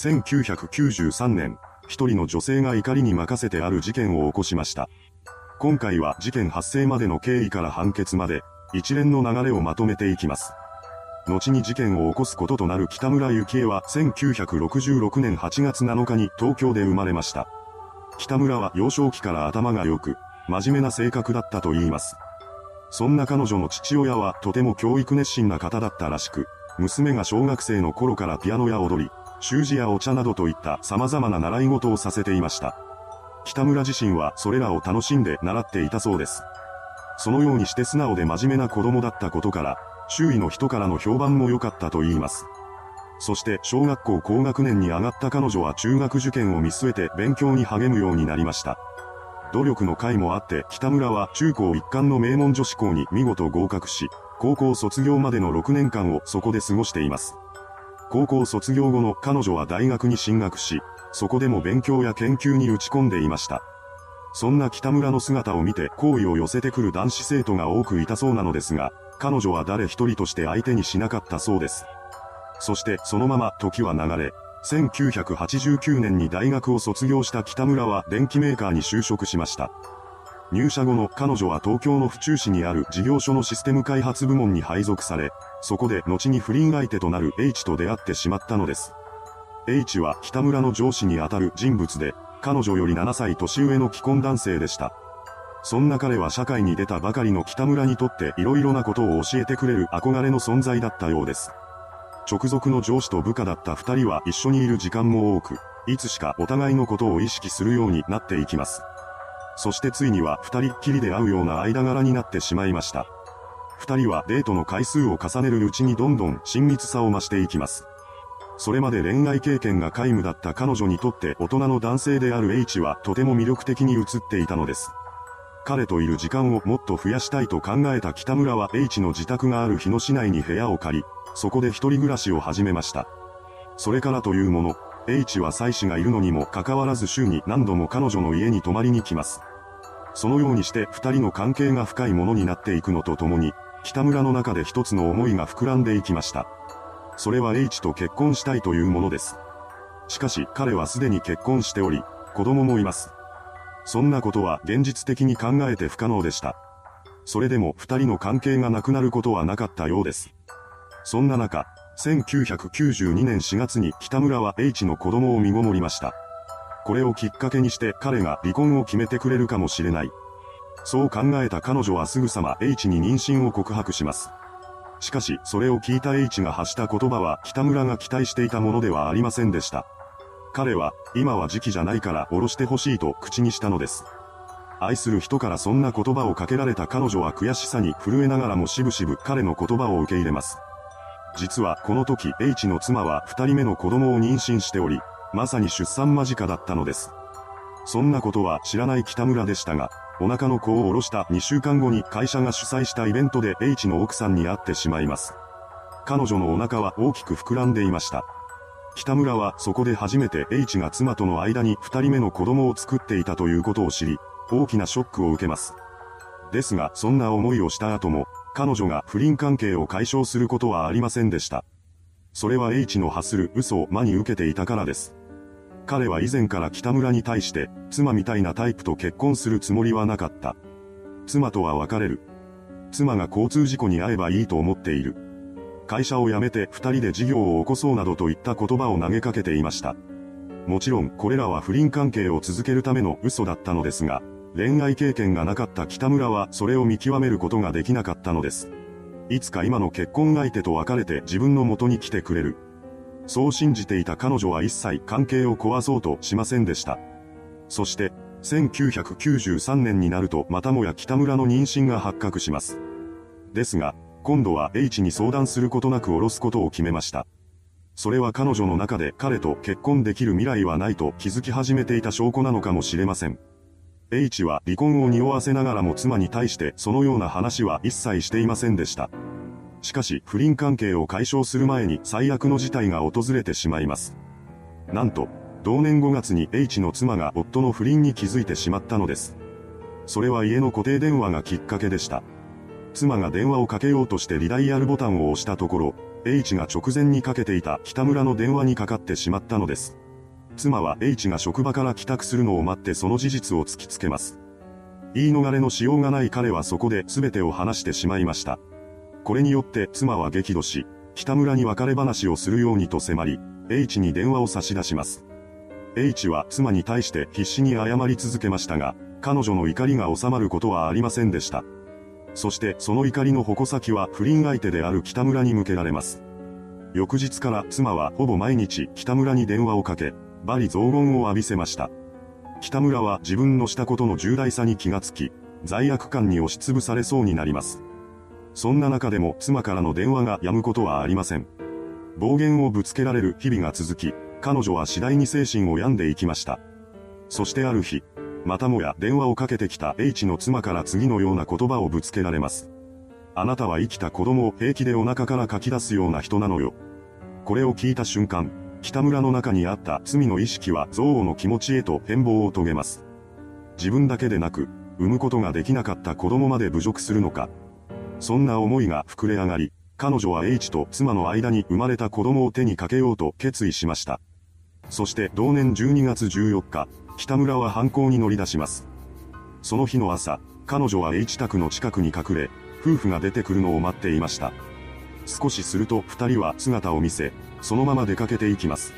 1993年、一人の女性が怒りに任せてある事件を起こしました。今回は事件発生までの経緯から判決まで、一連の流れをまとめていきます。後に事件を起こすこととなる北村幸恵は1966年8月7日に東京で生まれました。北村は幼少期から頭が良く、真面目な性格だったと言います。そんな彼女の父親はとても教育熱心な方だったらしく、娘が小学生の頃からピアノや踊り、習字やお茶などといった様々な習い事をさせていました。北村自身はそれらを楽しんで習っていたそうです。そのようにして素直で真面目な子供だったことから、周囲の人からの評判も良かったと言います。そして小学校高学年に上がった彼女は中学受験を見据えて勉強に励むようになりました。努力の甲斐もあって北村は中高一貫の名門女子校に見事合格し、高校卒業までの6年間をそこで過ごしています。高校卒業後の彼女は大学に進学し、そこでも勉強や研究に打ち込んでいました。そんな北村の姿を見て好意を寄せてくる男子生徒が多くいたそうなのですが、彼女は誰一人として相手にしなかったそうです。そしてそのまま時は流れ、1989年に大学を卒業した北村は電機メーカーに就職しました。入社後の彼女は東京の府中市にある事業所のシステム開発部門に配属され、そこで後に不倫相手となる H と出会ってしまったのです。H は北村の上司にあたる人物で、彼女より7歳年上の既婚男性でした。そんな彼は社会に出たばかりの北村にとって色々なことを教えてくれる憧れの存在だったようです。直属の上司と部下だった二人は一緒にいる時間も多く、いつしかお互いのことを意識するようになっていきます。そしてついには二人っきりで会うような間柄になってしまいました。二人はデートの回数を重ねるうちにどんどん親密さを増していきます。それまで恋愛経験が皆無だった彼女にとって大人の男性である H はとても魅力的に映っていたのです。彼といる時間をもっと増やしたいと考えた北村は H の自宅がある日野市内に部屋を借り、そこで一人暮らしを始めました。それからというもの、H は妻子がいるのにもかかわらず週に何度も彼女の家に泊まりに来ます。そのようにして二人の関係が深いものになっていくのとともに、北村の中で一つの思いが膨らんでいきました。それは H と結婚したいというものです。しかし彼はすでに結婚しており、子供もいます。そんなことは現実的に考えて不可能でした。それでも二人の関係がなくなることはなかったようです。そんな中、1992年4月に北村は H の子供を身ごもりました。これをきっかけにして彼が離婚を決めてくれるかもしれない。そう考えた彼女はすぐさま H に妊娠を告白します。しかし、それを聞いた H が発した言葉は北村が期待していたものではありませんでした。彼は、今は時期じゃないから降ろしてほしいと口にしたのです。愛する人からそんな言葉をかけられた彼女は悔しさに震えながらもしぶしぶ彼の言葉を受け入れます。実はこの時 H の妻は二人目の子供を妊娠しており、まさに出産間近だったのです。そんなことは知らない北村でしたが、お腹の子を下ろした2週間後に会社が主催したイベントで H の奥さんに会ってしまいます。彼女のお腹は大きく膨らんでいました。北村はそこで初めて H が妻との間に2人目の子供を作っていたということを知り、大きなショックを受けます。ですが、そんな思いをした後も、彼女が不倫関係を解消することはありませんでした。それは H の発する嘘を真に受けていたからです。彼は以前から北村に対して、妻みたいなタイプと結婚するつもりはなかった。妻とは別れる。妻が交通事故に遭えばいいと思っている。会社を辞めて二人で事業を起こそうなどといった言葉を投げかけていました。もちろんこれらは不倫関係を続けるための嘘だったのですが、恋愛経験がなかった北村はそれを見極めることができなかったのです。いつか今の結婚相手と別れて自分の元に来てくれる。そう信じていた彼女は一切関係を壊そうとしませんでした。そして、1993年になるとまたもや北村の妊娠が発覚します。ですが、今度は H に相談することなく下ろすことを決めました。それは彼女の中で彼と結婚できる未来はないと気づき始めていた証拠なのかもしれません。H は離婚を匂わせながらも妻に対してそのような話は一切していませんでした。しかし、不倫関係を解消する前に最悪の事態が訪れてしまいます。なんと、同年5月に H の妻が夫の不倫に気づいてしまったのです。それは家の固定電話がきっかけでした。妻が電話をかけようとしてリダイヤルボタンを押したところ、H が直前にかけていた北村の電話にかかってしまったのです。妻は H が職場から帰宅するのを待ってその事実を突きつけます。言い逃れのしようがない彼はそこで全てを話してしまいました。これによって妻は激怒し、北村に別れ話をするようにと迫り、H に電話を差し出します。H は妻に対して必死に謝り続けましたが、彼女の怒りが収まることはありませんでした。そしてその怒りの矛先は不倫相手である北村に向けられます。翌日から妻はほぼ毎日北村に電話をかけ、罵詈雑言を浴びせました。北村は自分のしたことの重大さに気がつき、罪悪感に押しつぶされそうになります。そんな中でも妻からの電話が止むことはありません。暴言をぶつけられる日々が続き、彼女は次第に精神を病んでいきました。そしてある日、またもや電話をかけてきた H の妻から次のような言葉をぶつけられます。あなたは生きた子供を平気でお腹から書き出すような人なのよ。これを聞いた瞬間、北村の中にあった罪の意識は憎悪の気持ちへと変貌を遂げます。自分だけでなく、産むことができなかった子供まで侮辱するのか。そんな思いが膨れ上がり、彼女は H と妻の間に生まれた子供を手にかけようと決意しました。そして同年12月14日、北村は犯行に乗り出します。その日の朝、彼女は H 宅の近くに隠れ、夫婦が出てくるのを待っていました。少しすると二人は姿を見せ、そのまま出かけていきます。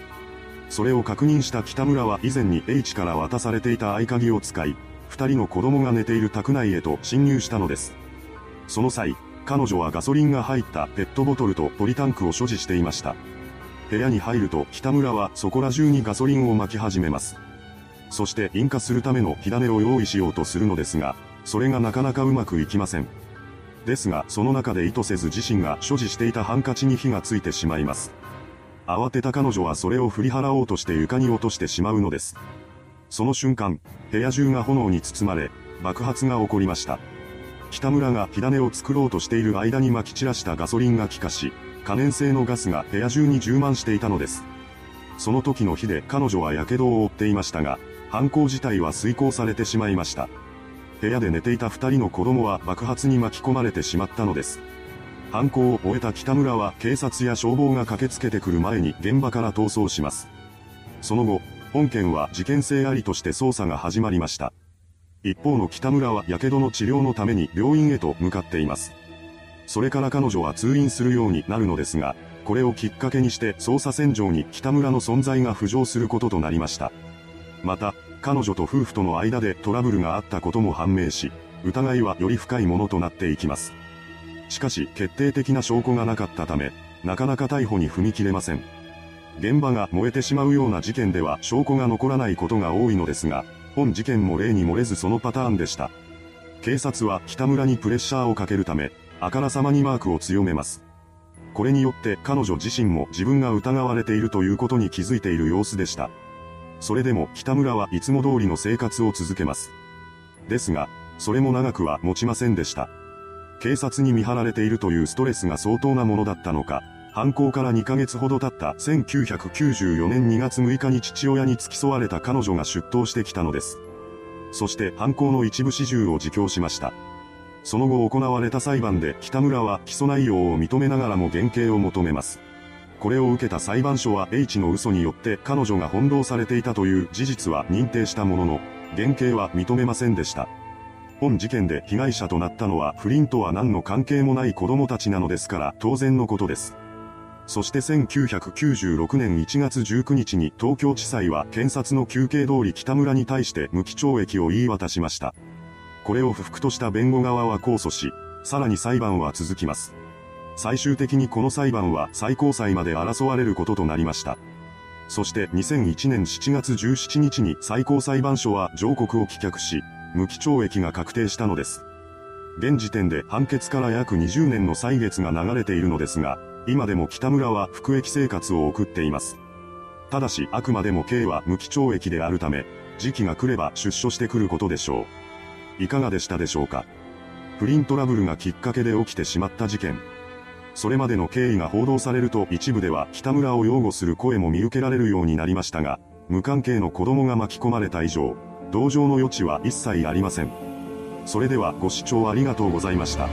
それを確認した北村は以前に H から渡されていた合鍵を使い、二人の子供が寝ている宅内へと侵入したのです。その際、彼女はガソリンが入ったペットボトルとポリタンクを所持していました。部屋に入ると北村はそこら中にガソリンを撒き始めます。そして引火するための火種を用意しようとするのですが、それがなかなかうまくいきません。ですが、その中で意図せず自身が所持していたハンカチに火がついてしまいます。慌てた彼女はそれを振り払おうとして床に落としてしまうのです。その瞬間、部屋中が炎に包まれ、爆発が起こりました。北村が火種を作ろうとしている間に撒き散らしたガソリンが気化し、可燃性のガスが部屋中に充満していたのです。その時の火で彼女は火傷を負っていましたが、犯行自体は遂行されてしまいました。部屋で寝ていた二人の子供は爆発に巻き込まれてしまったのです。犯行を終えた北村は警察や消防が駆けつけてくる前に現場から逃走します。その後、本件は事件性ありとして捜査が始まりました。一方の北村は火傷の治療のために病院へと向かっています。それから彼女は通院するようになるのですが、これをきっかけにして捜査線上に北村の存在が浮上することとなりました。また、彼女と夫婦との間でトラブルがあったことも判明し、疑いはより深いものとなっていきます。しかし決定的な証拠がなかったため、なかなか逮捕に踏み切れません。現場が燃えてしまうような事件では証拠が残らないことが多いのですが、本事件も例に漏れずそのパターンでした。警察は北村にプレッシャーをかけるため、あからさまにマークを強めます。これによって彼女自身も自分が疑われているということに気づいている様子でした。それでも北村はいつも通りの生活を続けます。ですが、それも長くは持ちませんでした。警察に見張られているというストレスが相当なものだったのか、犯行から2ヶ月ほど経った1994年2月6日に父親に付き添われた彼女が出頭してきたのです。そして犯行の一部始終を自供しました。その後行われた裁判で北村は起訴内容を認めながらも減刑を求めます。これを受けた裁判所は H の嘘によって彼女が翻弄されていたという事実は認定したものの、減刑は認めませんでした。本事件で被害者となったのは不倫とは何の関係もない子供たちなのですから当然のことです。そして1996年1月19日に東京地裁は検察の休憩通り北村に対して無期懲役を言い渡しました。これを不服とした弁護側は控訴し、さらに裁判は続きます。最終的にこの裁判は最高裁まで争われることとなりました。そして2001年7月17日に最高裁判所は上告を棄却し、無期懲役が確定したのです。現時点で判決から約20年の歳月が流れているのですが、今でも北村は服役生活を送っています。ただしあくまでも刑は無期懲役であるため、時期が来れば出所してくることでしょう。いかがでしたでしょうか？不倫トラブルがきっかけで起きてしまった事件。それまでの経緯が報道されると一部では北村を擁護する声も見受けられるようになりましたが、無関係の子供が巻き込まれた以上、同情の余地は一切ありません。それではご視聴ありがとうございました。